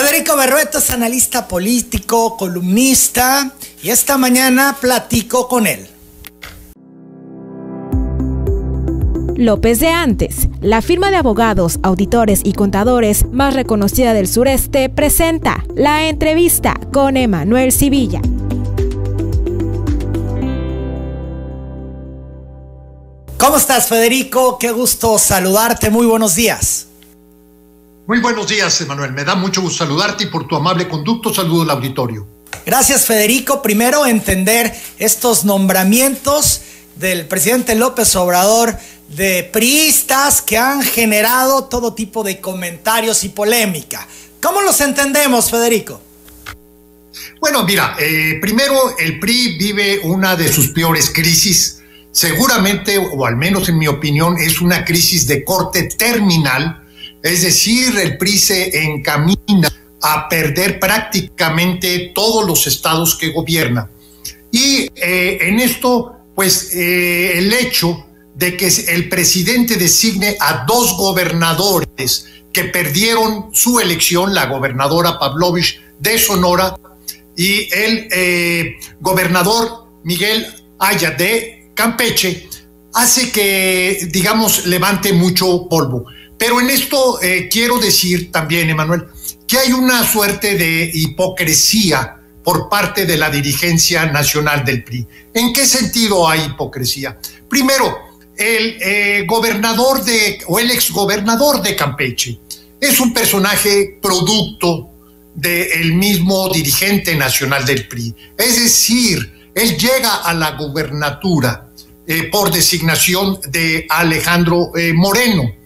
Federico Berrueto es analista político, columnista, y esta mañana platico con él. López de Antes, la firma de abogados, auditores y contadores más reconocida del sureste, presenta la entrevista con Emanuel Civilla. ¿Cómo estás, Federico? Qué gusto saludarte. Muy buenos días. Muy buenos días, Emanuel. Me da mucho gusto saludarte y por tu amable conducto saludo al auditorio. Gracias, Federico. Primero, entender estos nombramientos del presidente López Obrador de priistas que han generado todo tipo de comentarios y polémica. ¿Cómo los entendemos, Federico? Bueno, mira, eh, primero el PRI vive una de sus peores crisis. Seguramente, o al menos en mi opinión, es una crisis de corte terminal. Es decir, el PRI se encamina a perder prácticamente todos los estados que gobierna. Y eh, en esto, pues eh, el hecho de que el presidente designe a dos gobernadores que perdieron su elección, la gobernadora Pavlovich de Sonora y el eh, gobernador Miguel Aya de Campeche, hace que, digamos, levante mucho polvo. Pero en esto eh, quiero decir también, Emanuel, que hay una suerte de hipocresía por parte de la dirigencia nacional del PRI. ¿En qué sentido hay hipocresía? Primero, el eh, gobernador de, o el exgobernador de Campeche, es un personaje producto del mismo dirigente nacional del PRI. Es decir, él llega a la gubernatura eh, por designación de Alejandro Moreno.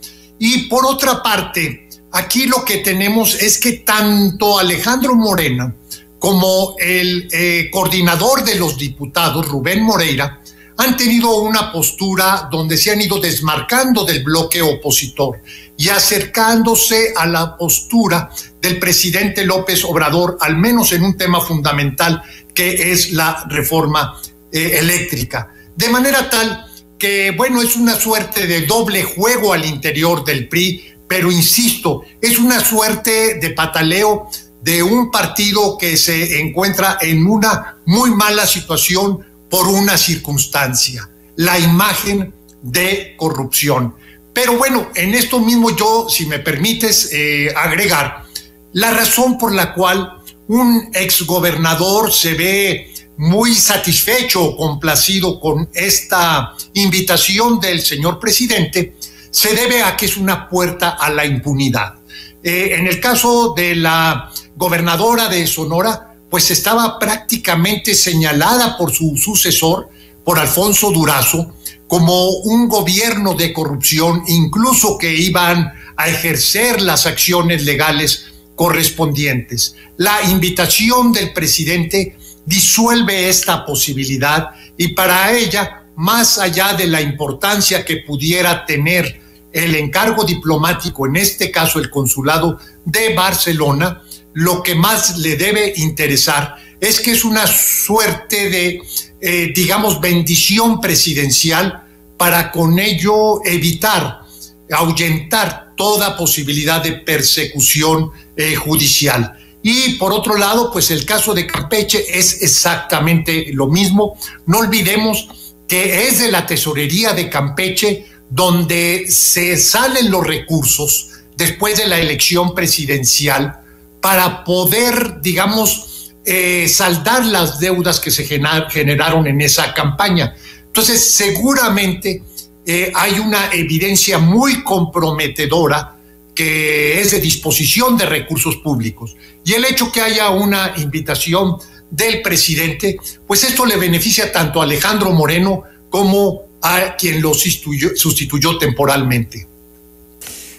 Y por otra parte, aquí lo que tenemos es que tanto Alejandro Moreno como el coordinador de los diputados, Rubén Moreira, han tenido una postura donde se han ido desmarcando del bloque opositor y acercándose a la postura del presidente López Obrador, al menos en un tema fundamental que es la reforma eh, eléctrica. De manera tal que, bueno, es una suerte de doble juego al interior del PRI, pero insisto, es una suerte de pataleo de un partido que se encuentra en una muy mala situación por una circunstancia, la imagen de corrupción. Pero bueno, en esto mismo yo, si me permites eh, agregar, la razón por la cual un exgobernador se ve muy satisfecho o complacido con esta invitación del señor presidente, se debe a que es una puerta a la impunidad. Eh, en el caso de la gobernadora de Sonora, pues estaba prácticamente señalada por su sucesor, por Alfonso Durazo, como un gobierno de corrupción, incluso que iban a ejercer las acciones legales correspondientes. La invitación del presidente disuelve esta posibilidad y para ella, más allá de la importancia que pudiera tener el encargo diplomático, en este caso el consulado de Barcelona, lo que más le debe interesar es que es una suerte de, eh, digamos, bendición presidencial para con ello evitar, ahuyentar toda posibilidad de persecución eh, judicial. Y por otro lado, pues el caso de Campeche es exactamente lo mismo. No olvidemos que es de la tesorería de Campeche donde se salen los recursos después de la elección presidencial para poder, digamos, eh, saldar las deudas que se generaron en esa campaña. Entonces, seguramente eh, hay una evidencia muy comprometedora que es de disposición de recursos públicos. Y el hecho que haya una invitación del presidente, pues esto le beneficia tanto a Alejandro Moreno como a quien lo sustituyó temporalmente.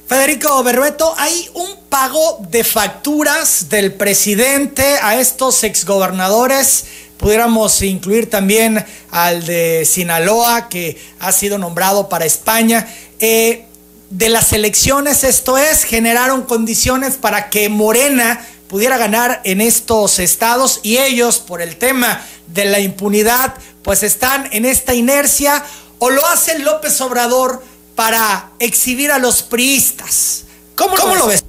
Federico Berrueto, hay un pago de facturas del presidente a estos exgobernadores. Pudiéramos incluir también al de Sinaloa, que ha sido nombrado para España. Eh, de las elecciones, esto es, generaron condiciones para que Morena pudiera ganar en estos estados y ellos, por el tema de la impunidad, pues están en esta inercia o lo hace López Obrador para exhibir a los priistas. ¿Cómo, lo ves?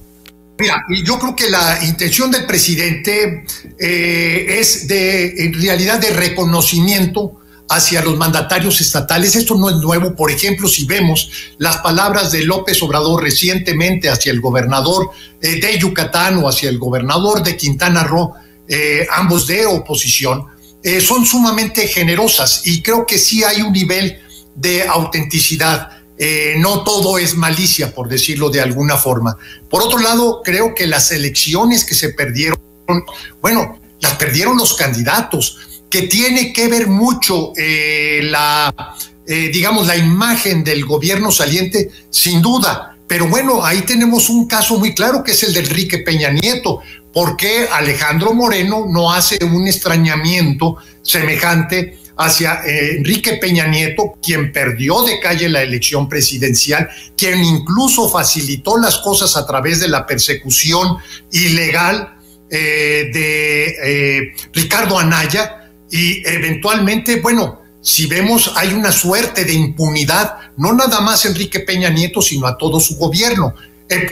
Mira, yo creo que la intención del presidente eh, es de, en realidad, de reconocimiento hacia los mandatarios estatales. Esto no es nuevo. Por ejemplo, si vemos las palabras de López Obrador recientemente hacia el gobernador eh, de Yucatán o hacia el gobernador de Quintana Roo, eh, ambos de oposición, son sumamente generosas y creo que sí hay un nivel de autenticidad. Eh, no todo es malicia, por decirlo de alguna forma. Por otro lado, creo que las elecciones que se perdieron, bueno, las perdieron los candidatos, que tiene que ver mucho eh, la, eh, digamos, la imagen del gobierno saliente, sin duda. Pero bueno, ahí tenemos un caso muy claro que es el de Enrique Peña Nieto. ¿Por qué Alejandro Moreno no hace un extrañamiento semejante hacia eh, Enrique Peña Nieto, quien perdió de calle la elección presidencial, quien incluso facilitó las cosas a través de la persecución ilegal de Ricardo Anaya y eventualmente, bueno, si vemos hay una suerte de impunidad, no nada más Enrique Peña Nieto, sino a todo su gobierno.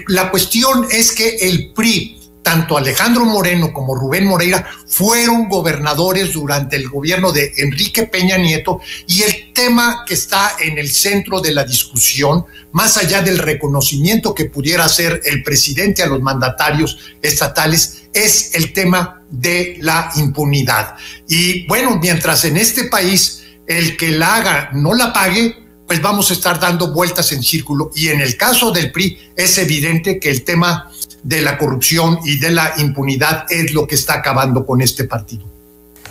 la cuestión es que el PRI, tanto Alejandro Moreno como Rubén Moreira fueron gobernadores durante el gobierno de Enrique Peña Nieto y el tema que está en el centro de la discusión, más allá del reconocimiento que pudiera hacer el presidente a los mandatarios estatales, es el tema de la impunidad. Y bueno, mientras en este país el que la haga no la pague, pues vamos a estar dando vueltas en círculo. Y en el caso del PRI es evidente que el tema de la corrupción y de la impunidad es lo que está acabando con este partido.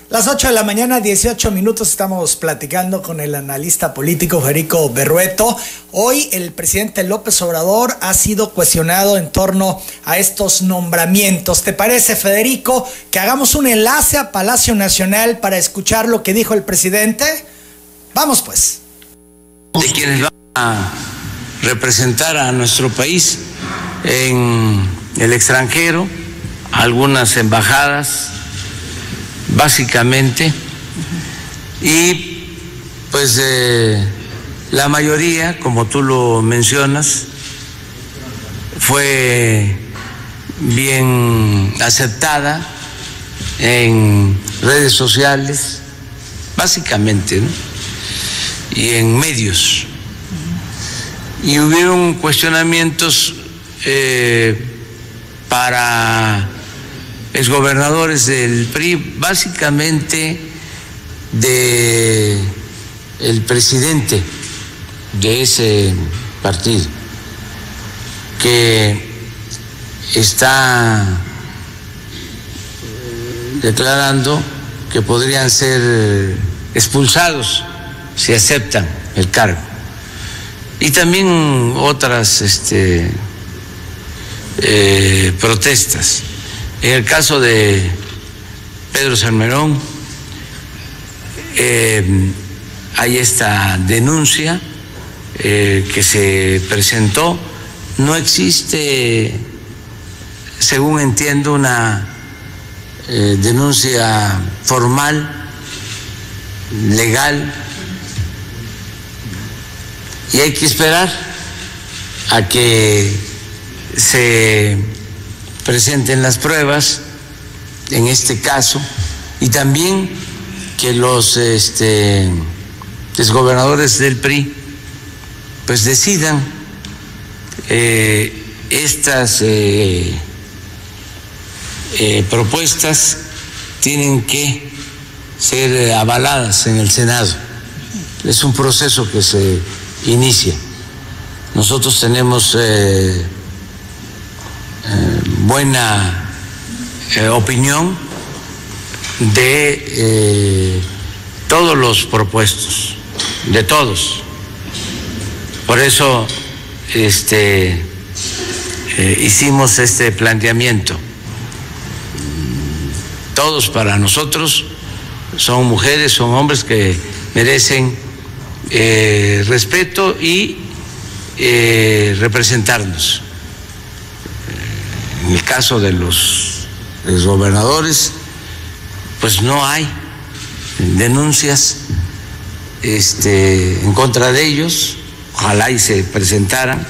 Las 8 de la mañana, 18 minutos, estamos platicando con el analista político Federico Berrueto. Hoy el presidente López Obrador ha sido cuestionado en torno a estos nombramientos. ¿Te parece, Federico, que hagamos un enlace a Palacio Nacional para escuchar lo que dijo el presidente? Vamos pues. De quienes van a representar a nuestro país en el extranjero, algunas embajadas, básicamente, y pues eh, la mayoría, como tú lo mencionas, fue bien aceptada en redes sociales, básicamente, y en medios. Y hubieron cuestionamientos eh, para exgobernadores del PRI, básicamente de el presidente de ese partido, que está declarando que podrían ser expulsados si aceptan el cargo. Y también otras este, eh, protestas. En el caso de Pedro Salmerón, eh, hay esta denuncia eh, que se presentó. No existe, según entiendo, una denuncia formal, legal, y hay que esperar a que se presenten las pruebas en este caso y también que los este, desgobernadores del PRI pues decidan eh, estas eh, eh, propuestas tienen que ser avaladas en el Senado. Es un proceso que se inicia. Nosotros tenemos buena eh, opinión de eh, todos los propuestos, de todos. Por eso este, hicimos este planteamiento. Todos para nosotros son mujeres, son hombres que merecen respeto y representarnos. En el caso de los gobernadores, pues no hay denuncias este, en contra de ellos, ojalá y se presentaran.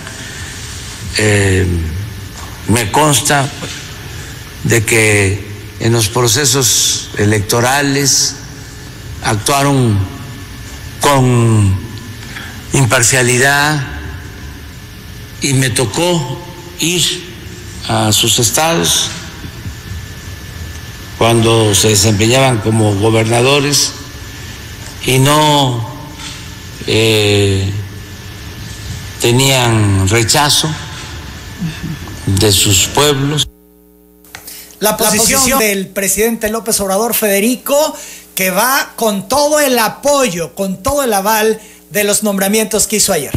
Eh, me consta de que en los procesos electorales actuaron con imparcialidad y me tocó ir a sus estados cuando se desempeñaban como gobernadores y no eh, tenían rechazo de sus pueblos. La posición, del presidente López Obrador Federico, que va con todo el apoyo, con todo el aval de los nombramientos que hizo ayer.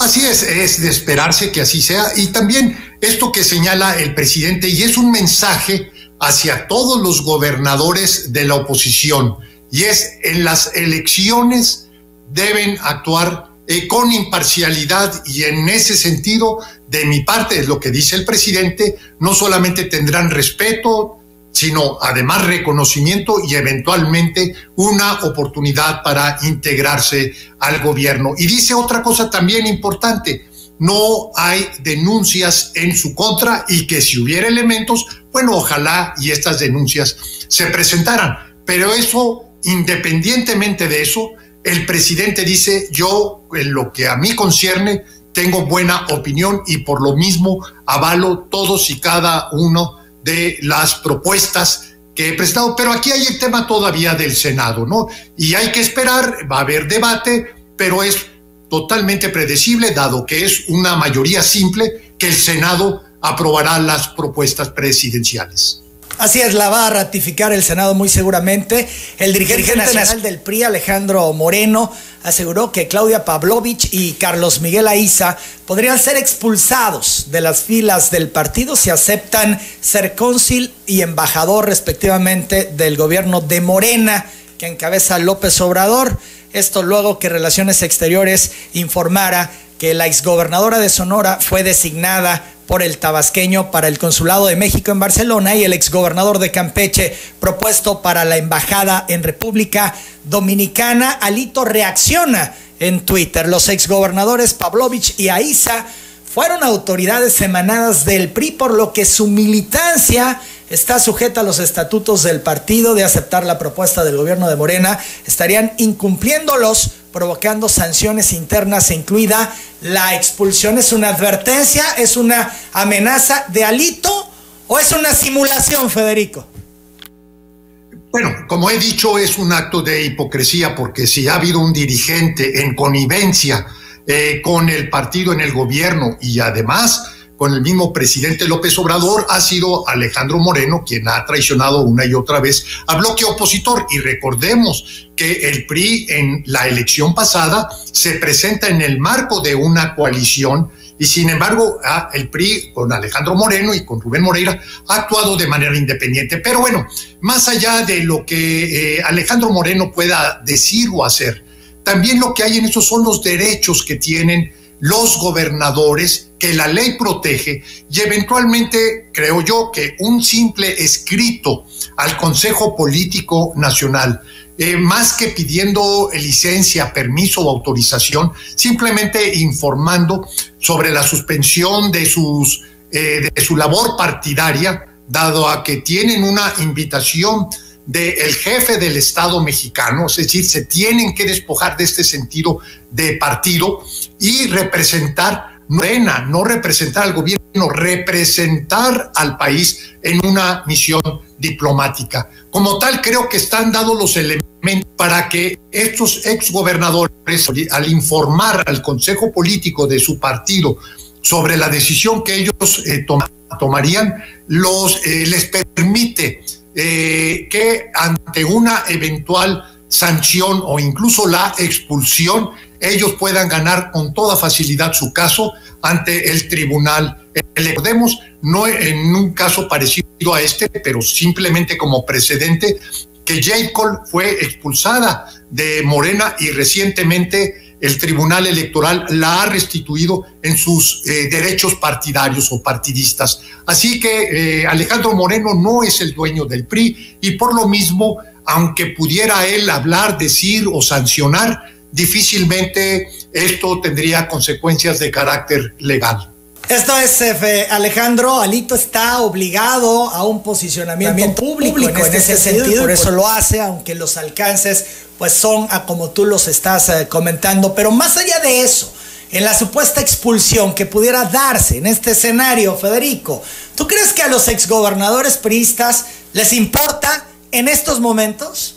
Así es, es de esperarse que así sea. Y también esto que señala el presidente, y es un mensaje hacia todos los gobernadores de la oposición, y es en las elecciones deben actuar eh, con imparcialidad y en ese sentido, de mi parte, es lo que dice el presidente, no solamente tendrán respeto, sino además reconocimiento y eventualmente una oportunidad para integrarse al gobierno. Y dice otra cosa también importante, no hay denuncias en su contra y que si hubiera elementos, bueno, ojalá y estas denuncias se presentaran. Pero eso, independientemente de eso, el presidente dice, yo en lo que a mí concierne, tengo buena opinión y por lo mismo avalo todos y cada uno de las propuestas que he prestado. Pero aquí hay el tema todavía del Senado, ¿no? Y hay que esperar, va a haber debate, pero es totalmente predecible, dado que es una mayoría simple, que el Senado aprobará las propuestas presidenciales. Así es, la va a ratificar el Senado muy seguramente. El dirigente nacional del PRI, Alejandro Moreno, aseguró que Claudia Pavlovich y Carlos Miguel Aiza podrían ser expulsados de las filas del partido si aceptan ser cónsul y embajador respectivamente del gobierno de Morena que encabeza López Obrador. Esto luego que Relaciones Exteriores informara que la exgobernadora de Sonora fue designada por el tabasqueño para el Consulado de México en Barcelona y el exgobernador de Campeche propuesto para la embajada en República Dominicana. Alito reacciona en Twitter. Los exgobernadores Pavlovich y Aiza fueron autoridades emanadas del PRI, por lo que su militancia está sujeta a los estatutos del partido de aceptar la propuesta del gobierno de Morena, estarían incumpliéndolos, provocando sanciones internas, incluida la expulsión. ¿Es una advertencia? ¿Es una amenaza de alito? ¿O es una simulación, Federico? Bueno, como he dicho, es un acto de hipocresía porque si ha habido un dirigente en connivencia eh, con el partido en el gobierno y además con el mismo presidente López Obrador ha sido Alejandro Moreno quien ha traicionado una y otra vez a bloque opositor. Y recordemos que el PRI en la elección pasada se presenta en el marco de una coalición y sin embargo ah, el PRI con Alejandro Moreno y con Rubén Moreira ha actuado de manera independiente. Pero bueno, más allá de lo que eh, Alejandro Moreno pueda decir o hacer, también lo que hay en eso son los derechos que tienen los gobernadores que la ley protege y eventualmente creo yo que un simple escrito al Consejo Político Nacional, eh, más que pidiendo licencia, permiso o autorización, simplemente informando sobre la suspensión de, sus, eh, de su labor partidaria, dado a que tienen una invitación del jefe del Estado mexicano, es decir, se tienen que despojar de este sentido de partido y representar, no, no representar al gobierno, representar al país en una misión diplomática. Como tal, creo que están dados los elementos para que estos exgobernadores, al informar al Consejo Político de su partido sobre la decisión que ellos eh, tomarían, los, eh, les permite eh, que ante una eventual sanción o incluso la expulsión, ellos puedan ganar con toda facilidad su caso ante el tribunal. Recordemos, no en un caso parecido a este, pero simplemente como precedente, que J. Cole fue expulsada de Morena y recientemente el Tribunal Electoral la ha restituido en sus eh, derechos partidarios o partidistas. Así que eh, Alejandro Moreno no es el dueño del PRI y por lo mismo, aunque pudiera él hablar, decir o sancionar, difícilmente esto tendría consecuencias de carácter legal. Esto es, eh, Alejandro, Alito está obligado a un posicionamiento público, en, este, este sentido, por eso lo hace, aunque los alcances pues son a como tú los estás eh, comentando. Pero más allá de eso, en la supuesta expulsión que pudiera darse en este escenario, Federico, ¿tú crees que a los exgobernadores priistas les importa en estos momentos?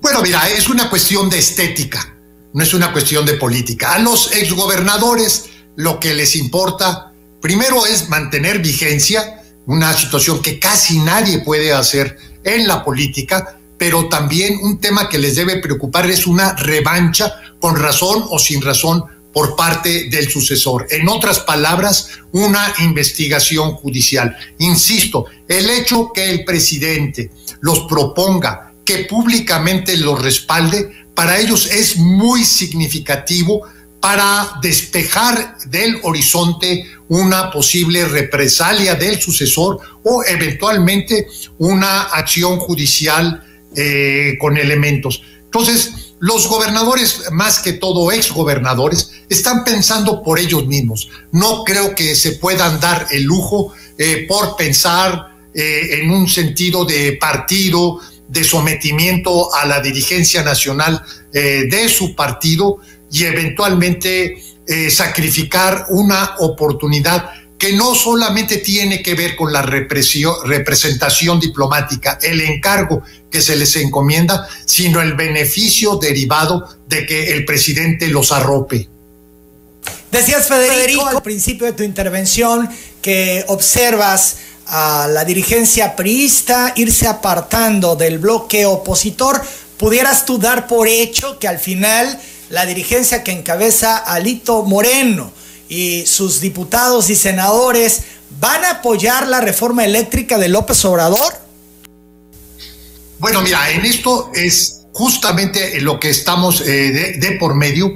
Bueno, mira, es una cuestión de estética, no es una cuestión de política. A los exgobernadores lo que les importa primero es mantener vigencia, una situación que casi nadie puede hacer en la política, pero también un tema que les debe preocupar es una revancha con razón o sin razón por parte del sucesor. En otras palabras, una investigación judicial. Insisto, el hecho que el presidente los proponga, que públicamente los respalde, para ellos es muy significativo para despejar del horizonte una posible represalia del sucesor o eventualmente una acción judicial eh, con elementos. Entonces, los gobernadores, más que todo exgobernadores, están pensando por ellos mismos. No creo que se puedan dar el lujo eh, por pensar eh, en un sentido de partido, de sometimiento a la dirigencia nacional de su partido, y eventualmente eh, sacrificar una oportunidad que no solamente tiene que ver con la representación diplomática, el encargo que se les encomienda, sino el beneficio derivado de que el presidente los arrope. Decías, Federico, al principio de tu intervención que observas a la dirigencia priista irse apartando del bloque opositor. ¿Pudieras tú dar por hecho que al final la dirigencia que encabeza Alito Moreno y sus diputados y senadores van a apoyar la reforma eléctrica de López Obrador? Bueno, mira, en esto es justamente lo que estamos eh, de, por medio.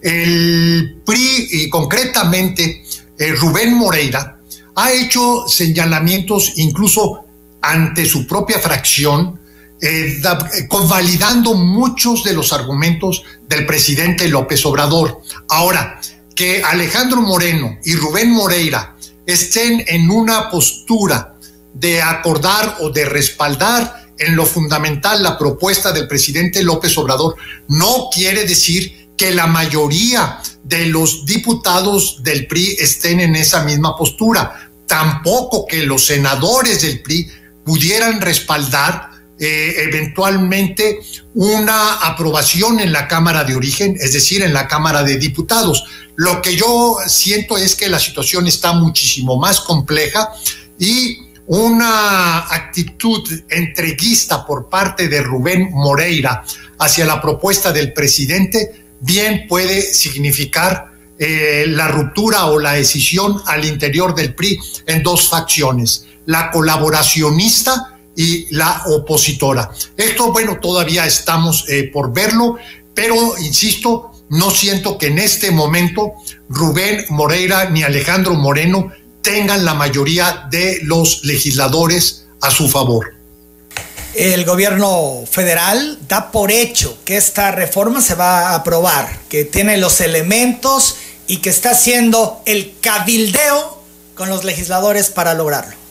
El PRI y concretamente eh, Rubén Moreira ha hecho señalamientos incluso ante su propia fracción eh, eh, convalidando muchos de los argumentos del presidente López Obrador. Ahora, que Alejandro Moreno y Rubén Moreira estén en una postura de acordar o de respaldar en lo fundamental la propuesta del presidente López Obrador, no quiere decir que la mayoría de los diputados del PRI estén en esa misma postura, tampoco que los senadores del PRI pudieran respaldar eh, eventualmente una aprobación en la Cámara de Origen, es decir, en la Cámara de Diputados. Lo que yo siento es que la situación está muchísimo más compleja y una actitud entreguista por parte de Rubén Moreira hacia la propuesta del presidente bien puede significar eh, la ruptura o la decisión al interior del PRI en dos facciones, la colaboracionista y la opositora. Esto, bueno, todavía estamos eh, por verlo, pero insisto, no siento que en este momento Rubén Moreira ni Alejandro Moreno tengan la mayoría de los legisladores a su favor. El gobierno federal da por hecho que esta reforma se va a aprobar, que tiene los elementos y que está haciendo el cabildeo con los legisladores para lograrlo.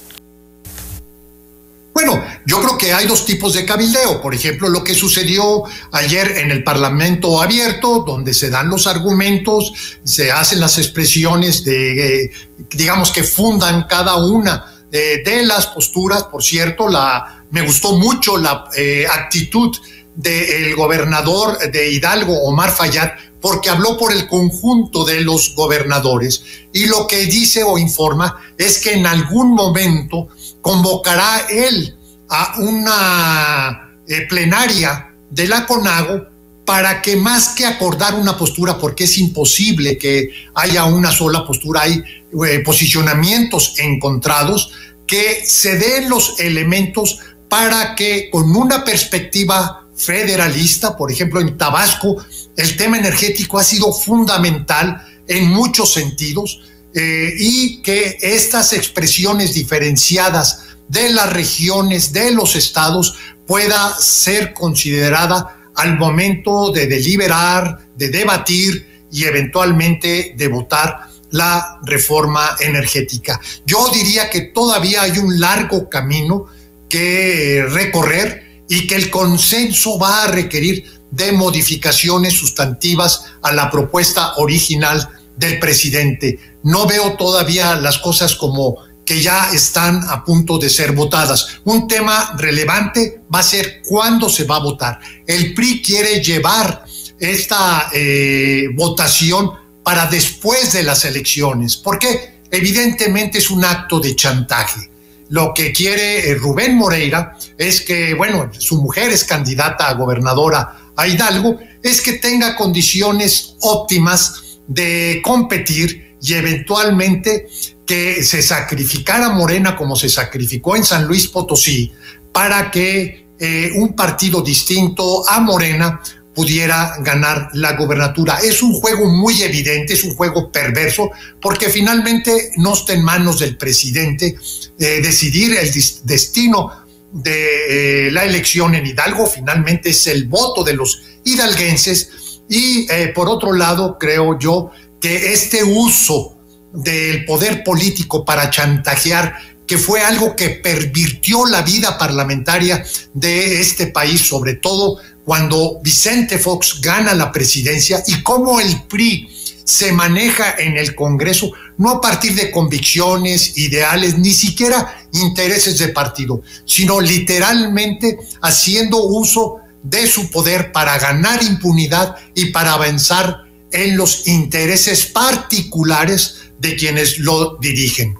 Bueno, yo creo que hay dos tipos de cabildeo. Por ejemplo, lo que sucedió ayer en el Parlamento abierto, donde se dan los argumentos, se hacen las expresiones de, eh, digamos, que fundan cada una de, las posturas. Por cierto, la, me gustó mucho la eh, actitud del gobernador de Hidalgo, Omar Fayad, porque habló por el conjunto de los gobernadores. Y lo que dice o informa es que en algún momento convocará él a una eh, plenaria de la CONAGO para que más que acordar una postura, porque es imposible que haya una sola postura, hay eh, posicionamientos encontrados, que se den los elementos para que con una perspectiva federalista, por ejemplo en Tabasco, el tema energético ha sido fundamental en muchos sentidos, eh, y que estas expresiones diferenciadas de las regiones, de los estados, pueda ser considerada al momento de deliberar, de debatir y eventualmente de votar la reforma energética. Yo diría que todavía hay un largo camino que recorrer y que el consenso va a requerir de modificaciones sustantivas a la propuesta original del presidente. No veo todavía las cosas como que ya están a punto de ser votadas. Un tema relevante va a ser cuándo se va a votar. El PRI quiere llevar esta eh, votación para después de las elecciones, porque evidentemente es un acto de chantaje. Lo que quiere eh, Rubén Moreira es que, bueno, su mujer es candidata a gobernadora a Hidalgo, es que tenga condiciones óptimas de competir y eventualmente que se sacrificara Morena como se sacrificó en San Luis Potosí para que eh, un partido distinto a Morena pudiera ganar la gobernatura. Es un juego muy evidente, es un juego perverso, porque finalmente no está en manos del presidente eh, decidir el destino de eh, la elección en Hidalgo, finalmente es el voto de los hidalguenses. Y por otro lado, creo yo que este uso del poder político para chantajear, que fue algo que pervirtió la vida parlamentaria de este país, sobre todo cuando Vicente Fox gana la presidencia y cómo el PRI se maneja en el Congreso, no a partir de convicciones, ideales, ni siquiera intereses de partido, sino literalmente haciendo uso de su poder para ganar impunidad y para avanzar en los intereses particulares de quienes lo dirigen.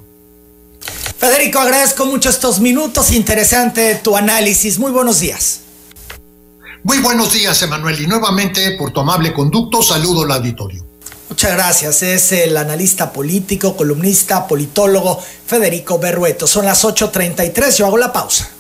Federico, agradezco mucho estos minutos, interesante tu análisis. Muy buenos días. Muy buenos días, Emanuel, y nuevamente por tu amable conducto saludo al auditorio. Muchas gracias. Es el analista político, columnista, politólogo Federico Berrueto. Son las 8.33, yo hago la pausa.